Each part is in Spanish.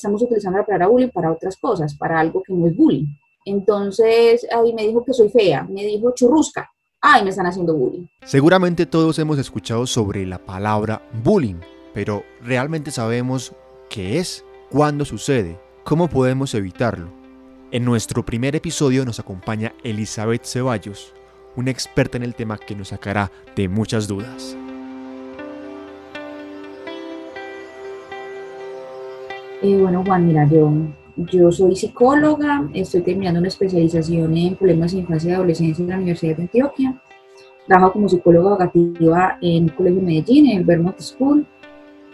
estamos utilizando la palabra bullying para otras cosas, para algo que no es bullying. Entonces, ahí me dijo que soy fea, me dijo churrusca. Ay, me están haciendo bullying. Seguramente todos hemos escuchado sobre la palabra bullying, pero ¿realmente sabemos qué es? ¿Cuándo sucede? ¿Cómo podemos evitarlo? En nuestro primer episodio nos acompaña Elizabeth Ceballos, una experta en el tema que nos sacará de muchas dudas. Eh, bueno, Juan, mira, yo, soy psicóloga, estoy terminando una especialización en problemas de infancia y adolescencia en la Universidad de Antioquia. Trabajo como psicóloga educativa en el Colegio de Medellín, en el Vermont School.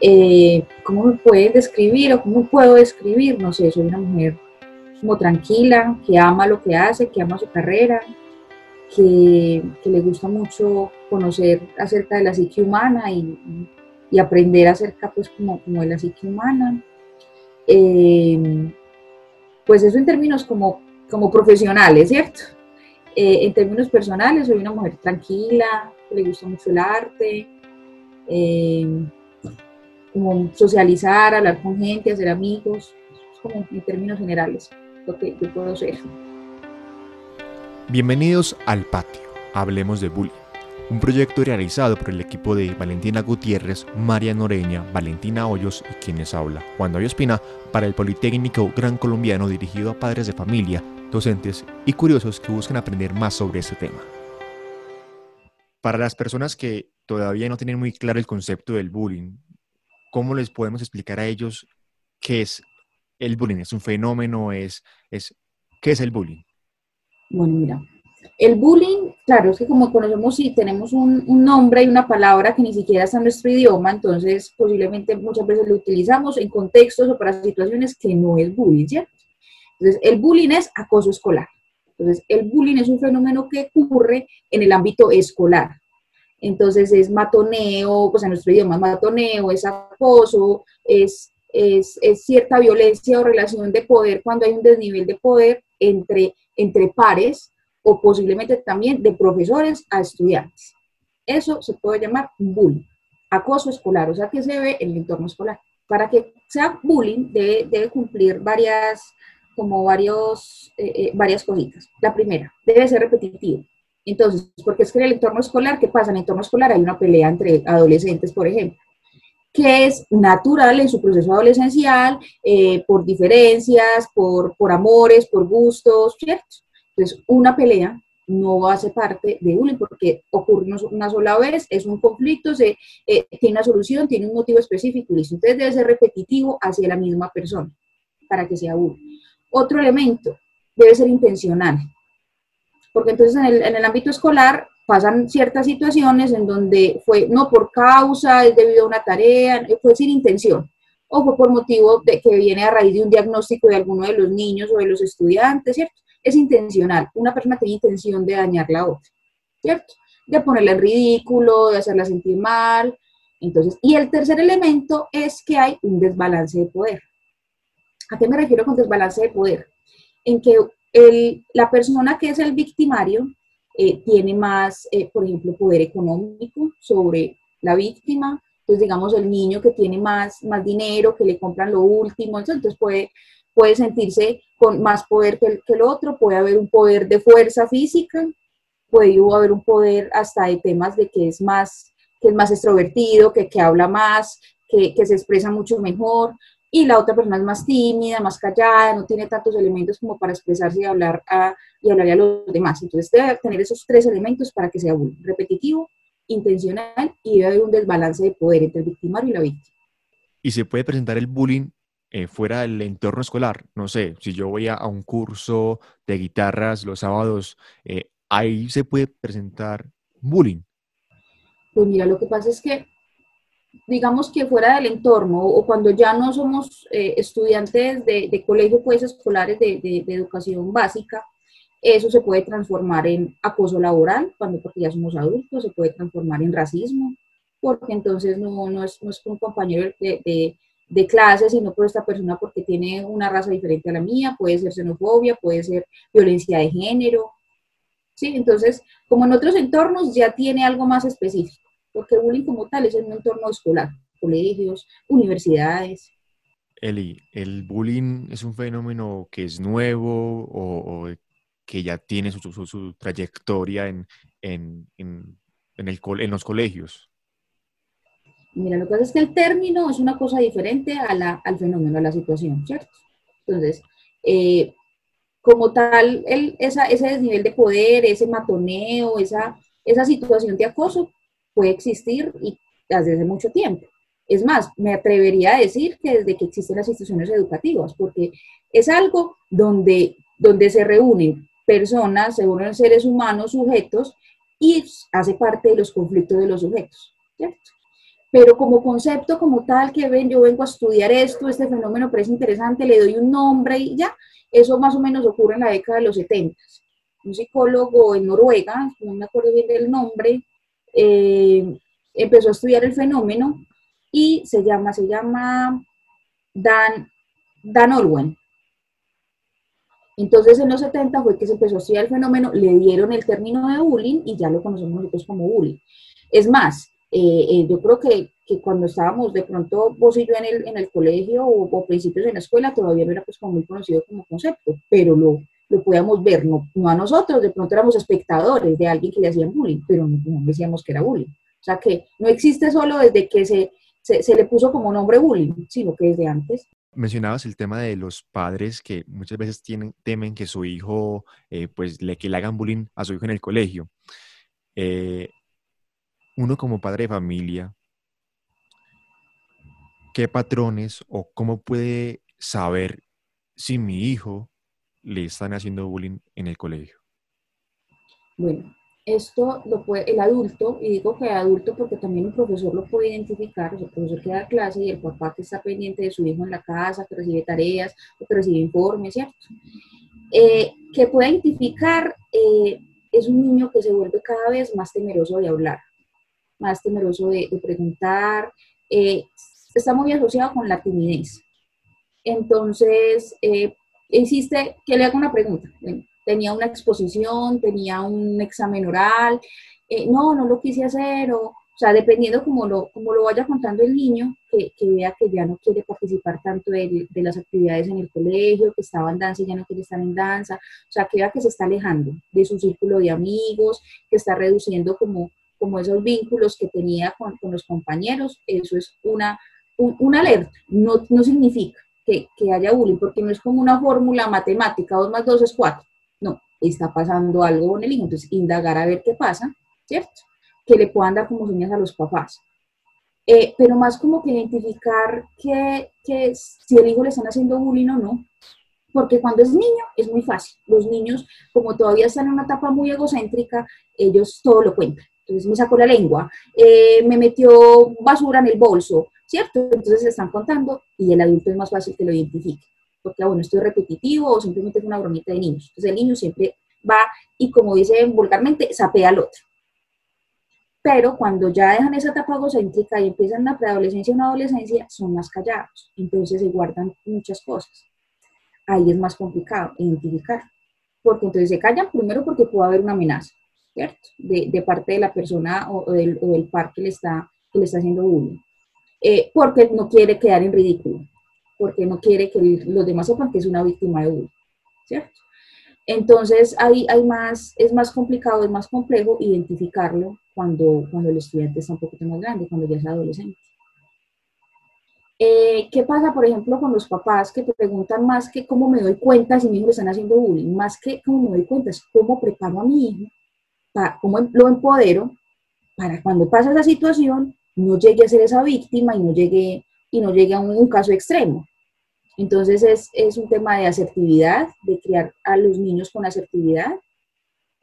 Eh, ¿Cómo me puedes describir o cómo puedo describir? No sé, soy una mujer como tranquila, que ama lo que hace, que ama su carrera, que, le gusta mucho conocer acerca de la psique humana y, aprender acerca pues como de la psique humana eh, pues eso en términos como, como profesionales, ¿cierto? Eh, en términos personales, soy una mujer tranquila, le gusta mucho el arte, eh, como socializar, hablar con gente, hacer amigos, como en términos generales, lo que yo puedo ser. Bienvenidos al patio, hablemos de bullying un proyecto realizado por el equipo de Valentina Gutiérrez, María Noreña, Valentina Hoyos y quienes habla, Juan David Espina, para el Politécnico Gran Colombiano dirigido a padres de familia, docentes y curiosos que buscan aprender más sobre este tema. Para las personas que todavía no tienen muy claro el concepto del bullying, ¿cómo les podemos explicar a ellos qué es el bullying? ¿Es un fenómeno? ¿Es, es, ¿Qué es el bullying? Bueno, mira, el bullying, claro, es que como conocemos y tenemos un, nombre y una palabra que ni siquiera está en nuestro idioma, entonces posiblemente muchas veces lo utilizamos en contextos o para situaciones que no es bullying, ¿cierto? Entonces, el bullying es acoso escolar. Entonces, el bullying es un fenómeno que ocurre en el ámbito escolar. Entonces, es matoneo, pues en nuestro idioma es matoneo, es acoso, es, es, es cierta violencia o relación de poder cuando hay un desnivel de poder entre, entre pares o posiblemente también de profesores a estudiantes. Eso se puede llamar bullying, acoso escolar, o sea que se ve en el entorno escolar. Para que sea bullying debe, cumplir varias, como varios, eh, eh, varias cositas. La primera, debe ser repetitivo. Entonces, porque es que en el entorno escolar, ¿qué pasa? En el entorno escolar hay una pelea entre adolescentes, por ejemplo, que es natural en su proceso adolescencial, eh, por diferencias, por, por amores, por gustos, ¿cierto? Entonces, una pelea no hace parte de bullying porque ocurre una sola vez, es un conflicto, se, eh, tiene una solución, tiene un motivo específico y Entonces debe ser repetitivo hacia la misma persona para que sea bullying. Otro elemento, debe ser intencional, porque entonces en el, ámbito escolar pasan ciertas situaciones en donde fue no por causa, es debido a una tarea, fue sin intención, o fue por motivo que viene a raíz de un diagnóstico de alguno de los niños o de los estudiantes, ¿cierto? Es intencional. Una persona tiene intención de dañar la otra, ¿cierto? De ponerla en ridículo, de hacerla sentir mal. Entonces, y el tercer elemento es que hay un desbalance de poder. ¿A qué me refiero con desbalance de poder? En que la persona que es el victimario eh, tiene más, eh, por ejemplo, poder económico sobre la víctima. Entonces, digamos, el niño que tiene más, más dinero, que le compran lo último, entonces puede puede sentirse con más poder que el, otro, puede haber un poder de fuerza física, puede haber un poder hasta de temas de que es más, que es más extrovertido, que, que habla más, que, que, se expresa mucho mejor, y la otra persona es más tímida, más callada, no tiene tantos elementos como para expresarse y hablar a, y hablar a los demás. Entonces debe tener esos tres elementos para que sea repetitivo, intencional y debe haber un desbalance de poder entre el victimario y la víctima. Y se puede presentar el bullying eh, fuera del entorno escolar. No sé, si yo voy a, un curso de guitarras los sábados, eh, ahí se puede presentar bullying. Pues mira, lo que pasa es que, digamos que fuera del entorno o cuando ya no somos eh, estudiantes de, de, colegio, pues escolares de, de, educación básica, eso se puede transformar en acoso laboral, cuando porque ya somos adultos, se puede transformar en racismo, porque entonces no, no, es, no es un compañero de, de clase, sino por esta persona porque tiene una raza diferente a la mía, puede ser xenofobia, puede ser violencia de género. ¿sí? Entonces, como en otros entornos ya tiene algo más específico, porque bullying como tal es en un entorno escolar, colegios, universidades. Eli, ¿el bullying es un fenómeno que es nuevo o, que ya tiene su, trayectoria en, en, en, el, en los colegios? Mira, lo que pasa es que el término es una cosa diferente a la, al fenómeno, a la situación, ¿cierto? Entonces, eh, como tal, el, ese desnivel de poder, ese matoneo, esa, esa situación de acoso puede existir y desde mucho tiempo. Es más, me atrevería a decir que desde que existen las instituciones educativas, porque es algo donde, donde se reúnen personas, se unen seres humanos, sujetos, y hace parte de los conflictos de los sujetos, ¿cierto? Pero como concepto, como tal, que ven, yo vengo a estudiar esto, este fenómeno parece interesante, le doy un nombre y ya, eso más o menos ocurre en la década de los 70. Un psicólogo en Noruega, no me acuerdo bien del nombre, eh, empezó a estudiar el fenómeno y se llama, se llama Dan, Dan Orwen. Entonces en los 70 fue que se empezó a estudiar el fenómeno, le dieron el término de bullying y ya lo conocemos nosotros como bullying. Es más, eh, eh, yo creo que, que, cuando estábamos de pronto vos y yo en el, en el colegio o, principios en la escuela todavía no era pues como muy conocido como concepto, pero lo, lo podíamos ver, no, no, a nosotros, de pronto éramos espectadores de alguien que le hacían bullying, pero no, no decíamos que era bullying. O sea que no existe solo desde que se, se, se, le puso como nombre bullying, sino que desde antes. Mencionabas el tema de los padres que muchas veces tienen, temen que su hijo, eh, pues, le, que le hagan bullying a su hijo en el colegio. Eh, uno como padre de familia, ¿qué patrones o cómo puede saber si mi hijo le están haciendo bullying en el colegio? Bueno, esto lo puede el adulto, y digo que adulto porque también un profesor lo puede identificar, el profesor que da clase y el papá que está pendiente de su hijo en la casa, que recibe tareas, que recibe informes, ¿cierto? Eh, que puede identificar eh, es un niño que se vuelve cada vez más temeroso de hablar más temeroso de, preguntar, eh, está muy asociado con la timidez. Entonces, eh, insiste que le haga una pregunta. tenía una exposición, tenía un examen oral, eh, no, no lo quise hacer, o, o sea, dependiendo como lo, como lo vaya contando el niño, que, vea que ya no quiere participar tanto de, de, las actividades en el colegio, que estaba en danza y ya no quiere estar en danza, o sea, que vea que se está alejando de su círculo de amigos, que está reduciendo como como esos vínculos que tenía con, los compañeros, eso es una, un, alerta, no, no significa que, que, haya bullying, porque no es como una fórmula matemática, 2 más 2 es 4, no, está pasando algo con el hijo, entonces indagar a ver qué pasa, ¿cierto? Que le puedan dar como señas a los papás. Eh, pero más como que identificar que, que si el hijo le están haciendo bullying o no, porque cuando es niño es muy fácil. Los niños, como todavía están en una etapa muy egocéntrica, ellos todo lo cuentan entonces me sacó la lengua, eh, me metió basura en el bolso, ¿cierto? Entonces se están contando y el adulto es más fácil que lo identifique, porque, ah, bueno, esto es repetitivo o simplemente es una bromita de niños. Entonces el niño siempre va y, como dicen vulgarmente, sapea al otro. Pero cuando ya dejan esa etapa egocéntrica y empiezan la preadolescencia y una adolescencia, son más callados, entonces se guardan muchas cosas. Ahí es más complicado identificar, porque entonces se callan primero porque puede haber una amenaza de, parte de la persona o, del, par que le está, le está haciendo bullying. Eh, porque no quiere quedar en ridículo, porque no quiere que los demás sepan que es una víctima de bullying, ¿cierto? Entonces, hay, hay más, es más complicado, es más complejo identificarlo cuando, cuando el estudiante está un poquito más grande, cuando ya es adolescente. Eh, ¿Qué pasa, por ejemplo, con los papás que te preguntan más que cómo me doy cuenta si mi hijo le están haciendo bullying? Más que cómo me doy cuenta, es cómo preparo a mi hijo cómo lo empodero para cuando pasa esa situación no llegue a ser esa víctima y no llegue, y no llegue a un, caso extremo. Entonces es, es, un tema de asertividad, de criar a los niños con asertividad.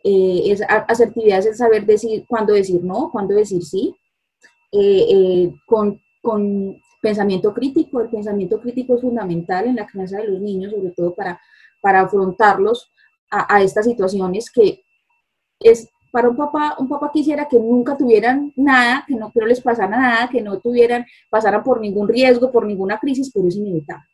Eh, es, asertividad es saber decir cuándo decir no, cuándo decir sí, eh, eh, con, con, pensamiento crítico. El pensamiento crítico es fundamental en la crianza de los niños, sobre todo para, para afrontarlos a, a estas situaciones que es para un papá, un papá quisiera que nunca tuvieran nada, que no, que les pasara nada, que no tuvieran, pasaran por ningún riesgo, por ninguna crisis, pero es inevitable,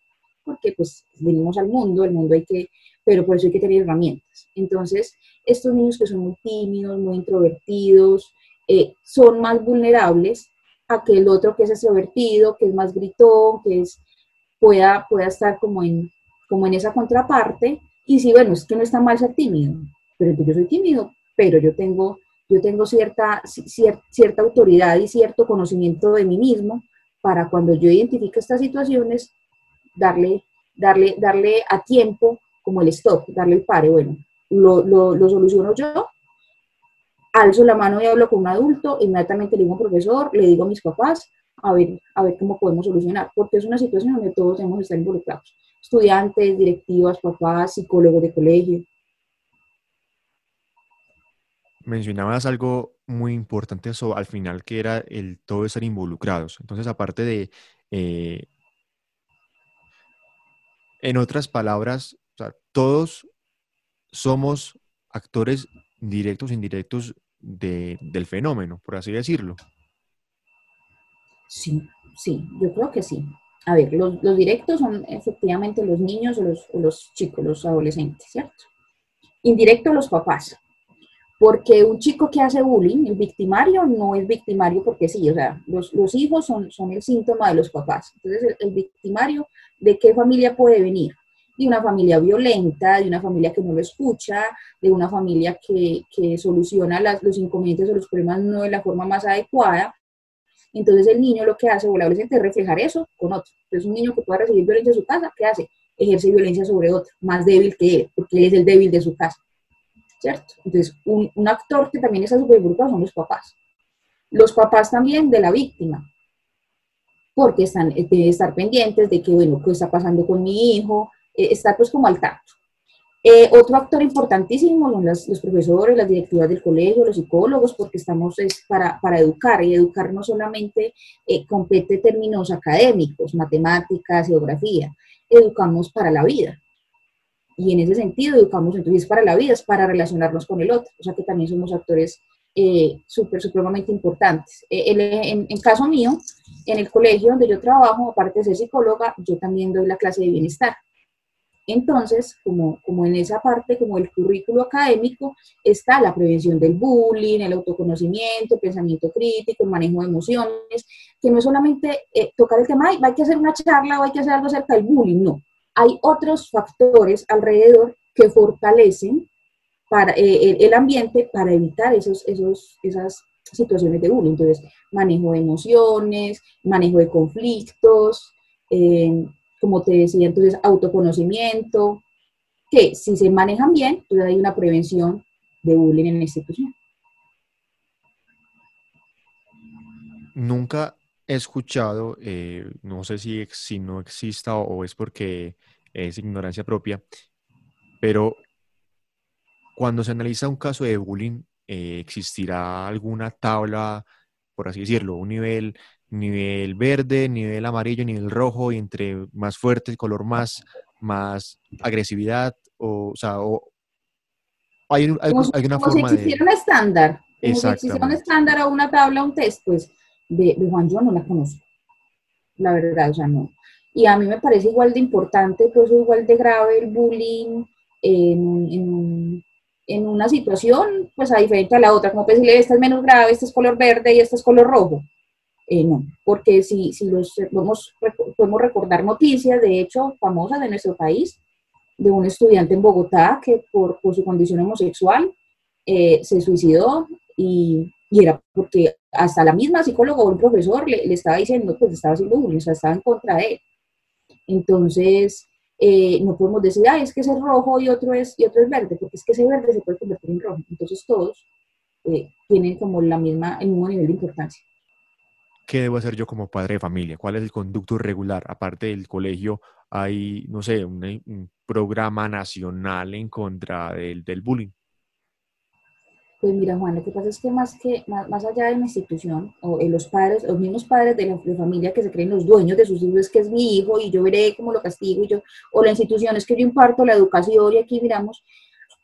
porque pues venimos al mundo, el mundo hay que, pero por eso hay que tener herramientas. Entonces, estos niños que son muy tímidos, muy introvertidos, eh, son más vulnerables a que el otro que es extrovertido, que es más gritón, que es pueda, pueda estar como en, como en esa contraparte. Y si, bueno, es que no está mal ser tímido, pero yo soy tímido, pero yo tengo, yo tengo cierta, cierta autoridad y cierto conocimiento de mí mismo para cuando yo identifique estas situaciones, darle, darle, darle a tiempo como el stop, darle el pare, bueno, lo, lo, lo soluciono yo, alzo la mano y hablo con un adulto, inmediatamente le digo a un profesor, le digo a mis papás, a ver, a ver cómo podemos solucionar, porque es una situación donde todos debemos estar involucrados, estudiantes, directivas, papás, psicólogos de colegio. Mencionabas algo muy importante eso, al final, que era el todo estar involucrados. Entonces, aparte de, eh, en otras palabras, todos somos actores directos e indirectos del fenómeno, por así decirlo. Sí, sí, yo creo que sí. A ver, los, directos son efectivamente los niños o los, los, chicos, los adolescentes, ¿cierto? Indirecto los papás. Porque un chico que hace bullying, el victimario, no es victimario porque sí, o sea, los, hijos son, el síntoma de los papás. Entonces, el victimario, ¿de qué familia puede venir? de una familia violenta, de una familia que no lo escucha, de una familia que, que soluciona los inconvenientes o los problemas no de la forma más adecuada. Entonces el niño lo que hace o el adolescente es reflejar eso con otro. Entonces un niño que pueda recibir violencia en su casa, ¿qué hace? Ejerce violencia sobre otro, más débil que él, porque él es el débil de su casa. ¿Cierto? Entonces un, actor que también está súper involucrado son los papás. Los papás también de la víctima, porque están, eh, deben estar pendientes de que, bueno, ¿qué está pasando con mi hijo? Eh, estar pues como al tanto. Eh, otro actor importantísimo son los, profesores, las directivas del colegio, los psicólogos, porque estamos es para, para educar y educar no solamente eh, compete términos académicos, matemáticas, geografía, educamos para la vida. Y en ese sentido educamos entonces para la vida, es para relacionarnos con el otro, o sea que también somos actores eh, súper, supremamente importantes. en, en caso mío, en el colegio donde yo trabajo, aparte de ser psicóloga, yo también doy la clase de bienestar. Entonces, como, como en esa parte, como el currículo académico, está la prevención del bullying, el autoconocimiento, el pensamiento crítico, el manejo de emociones, que no es solamente eh, tocar el tema, hay que hacer una charla o hay que hacer algo acerca del bullying, no. Hay otros factores alrededor que fortalecen para, eh, el, ambiente para evitar esos, esos, esas situaciones de bullying. Entonces, manejo de emociones, manejo de conflictos, eh, como te decía, entonces autoconocimiento, que si se manejan bien, entonces hay una prevención de bullying en la institución. Nunca he escuchado, eh, no sé si, si no exista o, es porque es ignorancia propia, pero cuando se analiza un caso de bullying, eh, ¿existirá alguna tabla, por así decirlo, un nivel nivel verde, nivel amarillo, nivel rojo, y entre más fuerte el color, más, más agresividad, o, o sea, o, hay, hay, como, hay, una como forma si existiera un estándar, como si existiera un estándar o una tabla, un test, pues de, de, Juan yo no la conozco, la verdad, sea, no. Y a mí me parece igual de importante, pues igual de grave el bullying en, en, una situación, pues a diferente a la otra, como decirle, esta es menos grave, esta es color verde y esta es color rojo eh, no, porque si, si los, podemos, podemos recordar noticias, de hecho, famosas de nuestro país, de un estudiante en Bogotá que por, por su condición homosexual eh, se suicidó y, y, era porque hasta la misma psicóloga o el profesor le, le, estaba diciendo, pues estaba haciendo bullying, o sea, estaba en contra de él. Entonces, eh, no podemos decir, ah, es que ese es rojo y otro es, y otro es verde, porque es que ese verde se puede convertir en rojo. Entonces, todos tienen como la misma, el mismo nivel de importancia. ¿qué debo hacer yo como padre de familia? ¿Cuál es el conducto regular? Aparte del colegio, hay, no sé, un, programa nacional en contra del, del, bullying. Pues mira, Juan, lo que pasa es que más, que, más, allá de la institución, o los padres, los mismos padres de la, familia que se creen los dueños de sus hijos, es que es mi hijo y yo veré cómo lo castigo, y yo, o la institución es que yo imparto la educación y aquí miramos,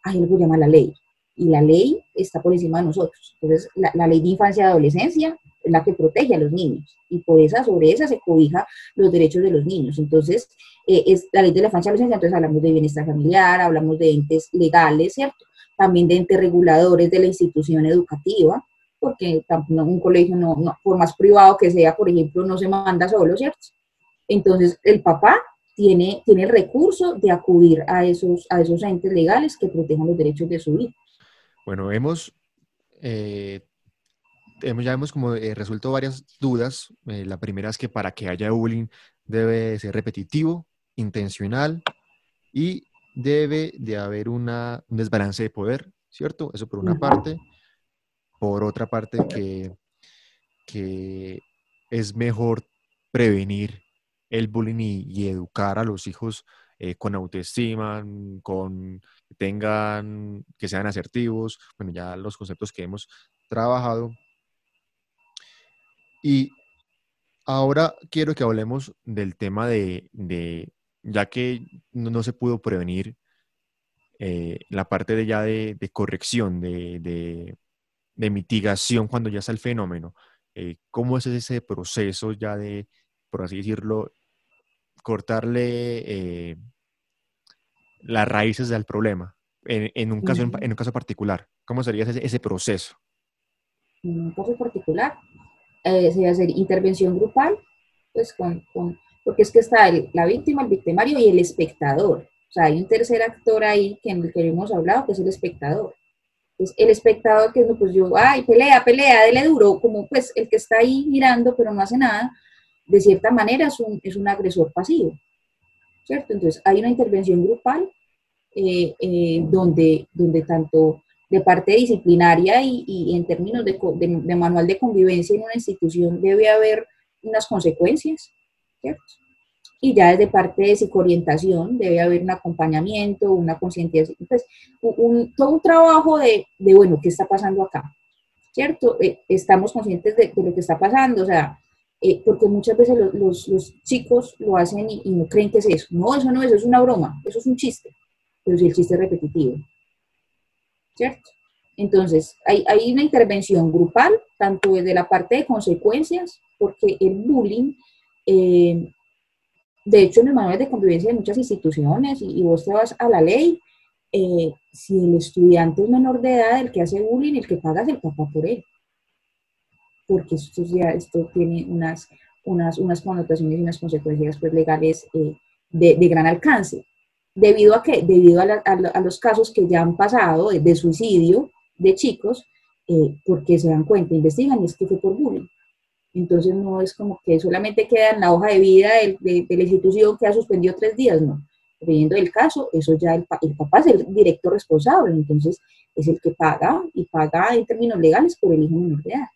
hay algo que llama la ley. Y la ley está por encima de nosotros. Entonces, la, la ley de infancia y adolescencia la que protege a los niños y por esa, sobre esa se cobija los derechos de los niños. Entonces, eh, es la ley de la infancia y adolescencia, entonces hablamos de bienestar familiar, hablamos de entes legales, ¿cierto? También de entes reguladores de la institución educativa, porque un colegio, no, por más privado que sea, por ejemplo, no se manda solo, ¿cierto? Entonces, el papá tiene, tiene el recurso de acudir a esos, a esos entes legales que protejan los derechos de su hijo. Bueno, hemos, eh, hemos ya hemos como eh, resuelto varias dudas. Eh, la primera es que para que haya bullying debe ser repetitivo, intencional y debe de haber una, un desbalance de poder, ¿cierto? Eso por una parte. Por otra parte, que, que es mejor prevenir el bullying y, educar a los hijos eh, con autoestima, mm, con que tengan, que sean asertivos, bueno, ya los conceptos que hemos trabajado. Y ahora quiero que hablemos del tema de, ya que no, se pudo prevenir eh, la parte de ya de, corrección, de, mitigación cuando ya está el fenómeno. Eh, ¿Cómo es ese proceso ya de, por así decirlo, cortarle eh, las raíces del problema en, un, caso, en, un caso particular? ¿Cómo sería ese, proceso? En un caso particular, sería hacer intervención grupal, pues con, porque es que está la víctima, el victimario y el espectador. O sea, hay un tercer actor ahí que, en el que hemos hablado, que es el espectador. Pues el espectador que pues yo, ay, pelea, pelea, dele duro, como pues el que está ahí mirando pero no hace nada, de cierta manera es un, es un agresor pasivo, ¿cierto? Entonces hay una intervención grupal eh, eh, donde, donde tanto de parte disciplinaria y, en términos de, de, manual de convivencia en una institución debe haber unas consecuencias, Y ya desde parte de psicoorientación debe haber un acompañamiento, una concientización, pues, todo un trabajo de, de, bueno, ¿qué está pasando acá? ¿Cierto? Eh, estamos conscientes de, lo que está pasando, o sea, eh, porque muchas veces los, los, chicos lo hacen y, no creen que es eso. No, eso no es, eso es una broma, eso es un chiste, pero si el chiste es repetitivo. ¿Cierto? Entonces, hay, hay una intervención grupal, tanto desde la parte de consecuencias, porque el bullying, eh, de hecho, en el manual de convivencia de muchas instituciones, y, vos te vas a la ley, eh, si el estudiante es menor de edad, el que hace bullying, el que paga es el papá por él porque esto, ya, tiene unas, unas, unas connotaciones y unas consecuencias pues, legales eh, de, gran alcance. ¿Debido a qué? Debido a, a, los casos que ya han pasado de, suicidio de chicos, porque se dan cuenta, investigan y es que fue por bullying. Entonces no es como que solamente queda en la hoja de vida de, la institución que ha suspendido tres días, no. Dependiendo del caso, eso ya el, el papá es el director responsable, entonces es el que paga y paga en términos legales por el hijo menor de edad.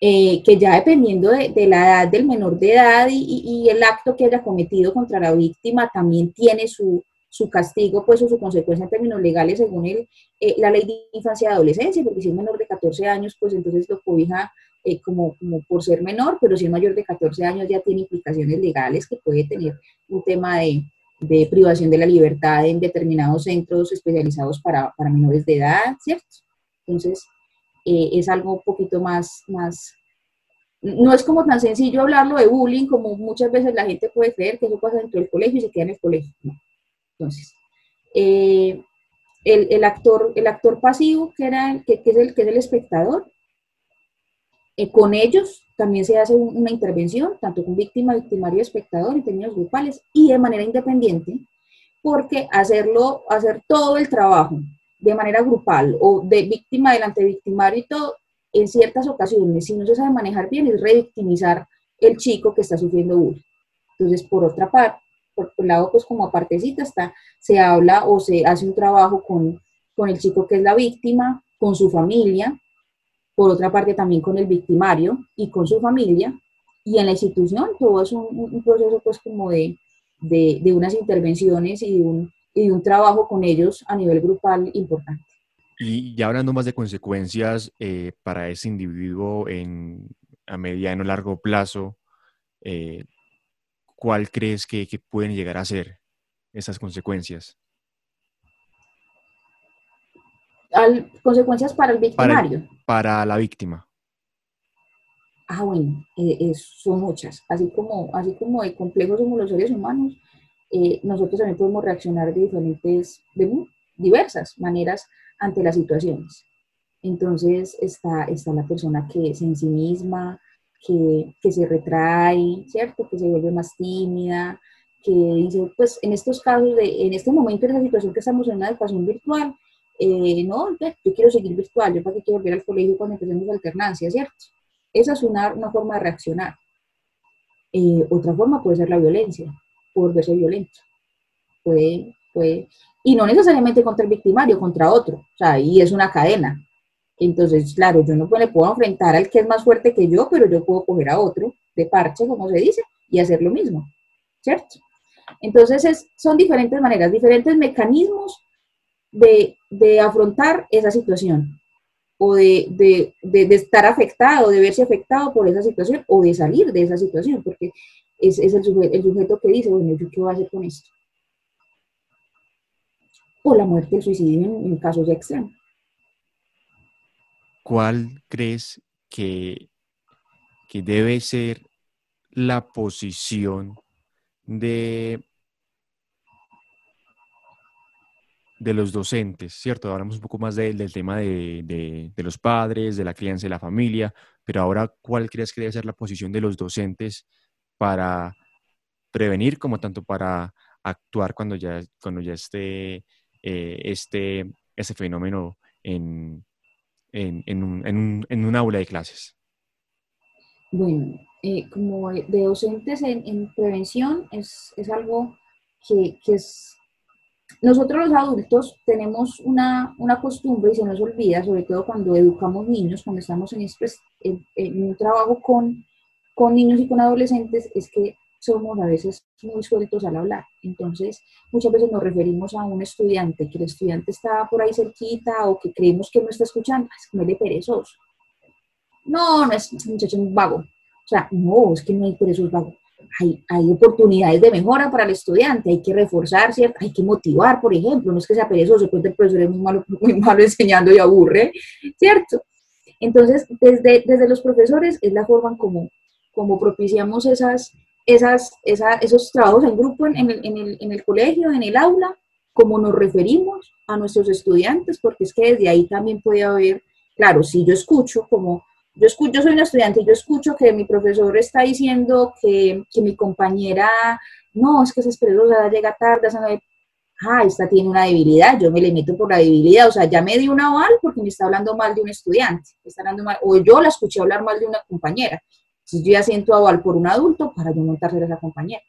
Eh, que ya dependiendo de, la edad del menor de edad y, el acto que haya cometido contra la víctima, también tiene su, castigo, pues, o su consecuencia en términos legales según el, eh, la ley de infancia y adolescencia, porque si es menor de 14 años, pues entonces lo cobija eh, como, como por ser menor, pero si es mayor de 14 años ya tiene implicaciones legales que puede tener un tema de, de privación de la libertad en determinados centros especializados para, para menores de edad, ¿cierto? Entonces, eh, es algo un poquito más, más, no es como tan sencillo hablarlo de bullying como muchas veces la gente puede creer que eso pasa dentro del colegio y se queda en el colegio. Entonces, eh, el, el, actor, el actor pasivo, que, era, que, es, el, que es el espectador, eh, con ellos también se hace una intervención, tanto con víctima, victimario, espectador en términos grupales y de manera independiente, porque hacerlo, hacer todo el trabajo de manera grupal o de víctima delante victimario y todo, en ciertas ocasiones, si no se sabe manejar bien, es revictimizar el chico que está sufriendo bullying. Entonces, por otra parte, por un lado, pues como apartecita está, se habla o se hace un trabajo con, con el chico que es la víctima, con su familia, por otra parte también con el victimario y con su familia, y en la institución todo es un, proceso pues como de, de, de unas intervenciones y un, y un trabajo con ellos a nivel grupal importante. Y ya hablando más de consecuencias eh, para ese individuo en, a mediano largo plazo, eh, ¿cuál crees que, pueden llegar a ser esas consecuencias? consecuencias para el victimario. Para, la víctima. Ah, bueno, eh, son muchas. Así como, así como de complejos como los seres humanos, eh, nosotros también podemos reaccionar de diferentes, de diversas maneras ante las situaciones. Entonces está, está la persona que es en sí misma, que, se retrae, ¿cierto? Que se vuelve más tímida, que dice, pues en estos casos, de, en este momento, en esa situación que estamos en una educación virtual, eh, no, yo quiero seguir virtual, yo para qué quiero volver al colegio cuando empecemos la alternancia, ¿cierto? Esa es una, una forma de reaccionar. Eh, otra forma puede ser la violencia, por verse violento. Puede, puede, y no necesariamente contra el victimario, contra otro. O sea, ahí es una cadena. Entonces, claro, yo no le puedo enfrentar al que es más fuerte que yo, pero yo puedo coger a otro de parche, como se dice, y hacer lo mismo, ¿cierto? Entonces, son diferentes maneras, diferentes mecanismos de, afrontar esa situación o de, estar afectado, de verse afectado por esa situación o de salir de esa situación, porque es, el, sujeto, que dice, bueno, ¿yo qué voy a hacer con esto? O la muerte, el suicidio en, en casos extremos. ¿Cuál crees que, que debe ser la posición de, de los docentes, ¿cierto? Hablamos un poco más del tema de, los padres, de la crianza y la familia, pero ahora, ¿cuál crees que debe ser la posición de los docentes para prevenir como tanto para actuar cuando ya, cuando ya esté eh, este, ese fenómeno en, en, un, aula de clases? Bueno, eh, como de docentes en, prevención es, algo que, es... Nosotros los adultos tenemos una, costumbre y se nos olvida, sobre todo cuando educamos niños, cuando estamos en, en, un trabajo con, con niños y con adolescentes, es que somos a veces muy sueltos al hablar. Entonces, muchas veces nos referimos a un estudiante, que el estudiante está por ahí cerquita o que creemos que no está escuchando, es no es de perezoso. No, no es un muchacho vago. O sea, no, es que no hay perezosos vagos. Hay, hay, oportunidades de mejora para el estudiante, hay que reforzar, ¿cierto? Hay que motivar, por ejemplo, no es que sea perezoso, pues el profesor es muy malo, muy malo enseñando y aburre, ¿cierto? Entonces, desde, desde los profesores es la forma como, como propiciamos esas, esas, esos trabajos en grupo en, el, en, el, en el colegio, en el aula, cómo nos referimos a nuestros estudiantes, porque es que desde ahí también puede haber, claro, si yo escucho como, yo, escucho, yo soy una estudiante y yo escucho que mi profesor está diciendo que, que mi compañera, no, es que esa esperosa llega tarde, ah, esta tiene una debilidad, yo me le meto por la debilidad, o sea, ya me di una aval porque me está hablando mal de un estudiante, está hablando mal, o yo la escuché hablar mal de una compañera. Entonces yo ya siento aval por un adulto para yo montarse a esa compañera.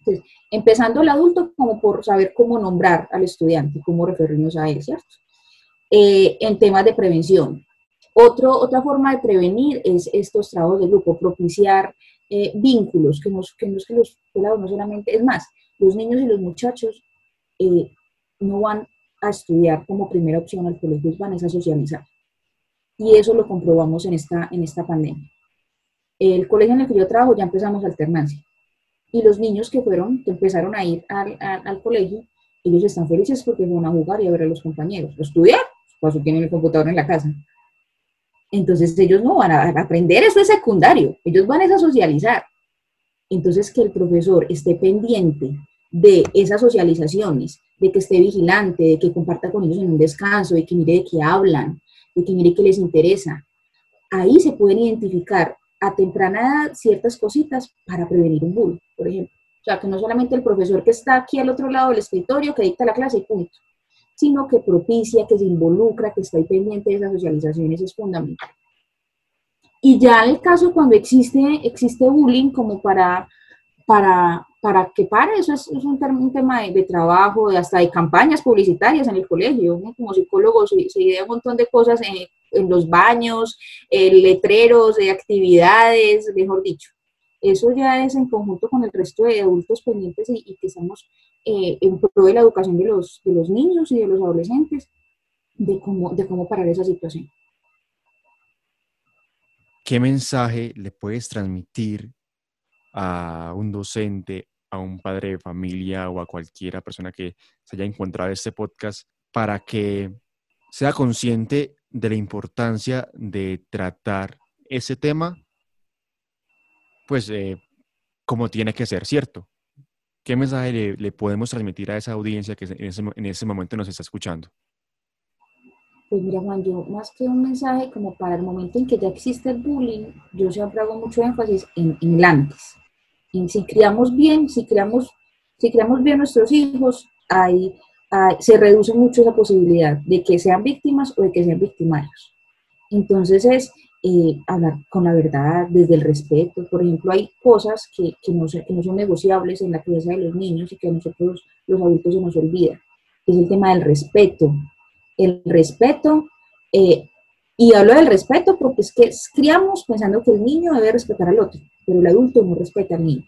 Entonces, empezando el adulto como por saber cómo nombrar al estudiante, cómo referirnos a él, ¿cierto? Eh, en temas de prevención. Otro, otra forma de prevenir es estos trabajos de grupo, propiciar eh, vínculos, que, nos, que, que los pelados no solamente, es más, los niños y los muchachos eh, no van a estudiar como primera opción al colegio, van a socializar. Y eso lo comprobamos en esta, en esta pandemia el colegio en el que yo trabajo ya empezamos alternancia. Y los niños que fueron, que empezaron a ir al, colegio, ellos están felices porque van a jugar y a ver a los compañeros. Estudiar, pues tienen el computador en la casa. Entonces ellos no van a aprender, eso es secundario, ellos van a socializar. Entonces que el profesor esté pendiente de esas socializaciones, de que esté vigilante, de que comparta con ellos en un descanso, de que mire de qué hablan, de que mire qué les interesa. Ahí se pueden identificar a temprana edad ciertas cositas para prevenir un bullying, por ejemplo. O sea, que no solamente el profesor que está aquí al otro lado del escritorio, que dicta la clase y punto, sino que propicia, que se involucra, que está ahí pendiente de esas socializaciones es fundamental. Y ya en el caso cuando existe, existe bullying como para, para, para que pare, eso es, un, un, tema de, trabajo, hasta de campañas publicitarias en el colegio. Como psicólogo se, se idea un montón de cosas en los baños, letreros de actividades, mejor dicho. Eso ya es en conjunto con el resto de adultos pendientes y, que estamos eh, en pro de la educación de los, de los niños y de los adolescentes, de cómo, de cómo parar esa situación. ¿Qué mensaje le puedes transmitir a un docente, a un padre de familia o a cualquiera persona que se haya encontrado este podcast para que sea consciente de la importancia de tratar ese tema, pues eh, como tiene que ser, ¿cierto? ¿Qué mensaje le, podemos transmitir a esa audiencia que en ese, momento nos está escuchando? Pues mira, Juan, yo más que un mensaje como para el momento en que ya existe el bullying, yo siempre hago mucho énfasis en, en el antes. En si criamos bien, si criamos, si criamos bien nuestros hijos, se reduce mucho esa posibilidad de que sean víctimas o de que sean victimarios. Entonces es eh, hablar con la verdad, desde el respeto. Por ejemplo, hay cosas que, que, no, no son negociables en la crianza de los niños y que a nosotros los adultos se nos olvida. Es el tema del respeto, el respeto, eh, y hablo del respeto porque es que criamos pensando que el niño debe respetar al otro, pero el adulto no respeta al niño.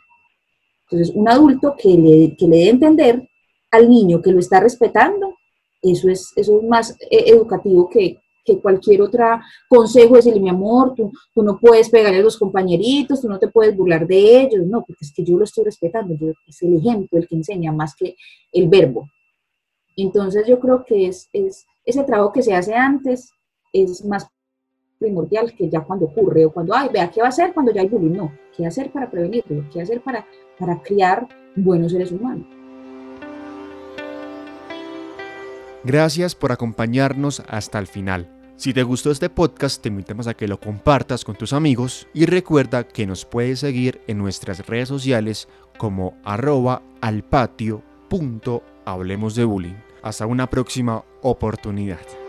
Entonces, un adulto que le, que le dé entender al niño que lo está respetando, eso es, eso es más eh, educativo que, que cualquier otro consejo, decirle, mi amor, tú, tú, no puedes pegarle a los compañeritos, tú no te puedes burlar de ellos, no, porque es que yo lo estoy respetando, es el ejemplo el que enseña más que el verbo. Entonces yo creo que es, es ese trabajo que se hace antes es más primordial que ya cuando ocurre o cuando, ay, vea, ¿qué va a hacer cuando ya hay bullying? No, ¿qué hacer para prevenirlo? ¿Qué hacer para, para criar buenos seres humanos? Gracias por acompañarnos hasta el final. Si te gustó este podcast, te invitamos a que lo compartas con tus amigos y recuerda que nos puedes seguir en nuestras redes sociales como arroba bullying. Hasta una próxima oportunidad.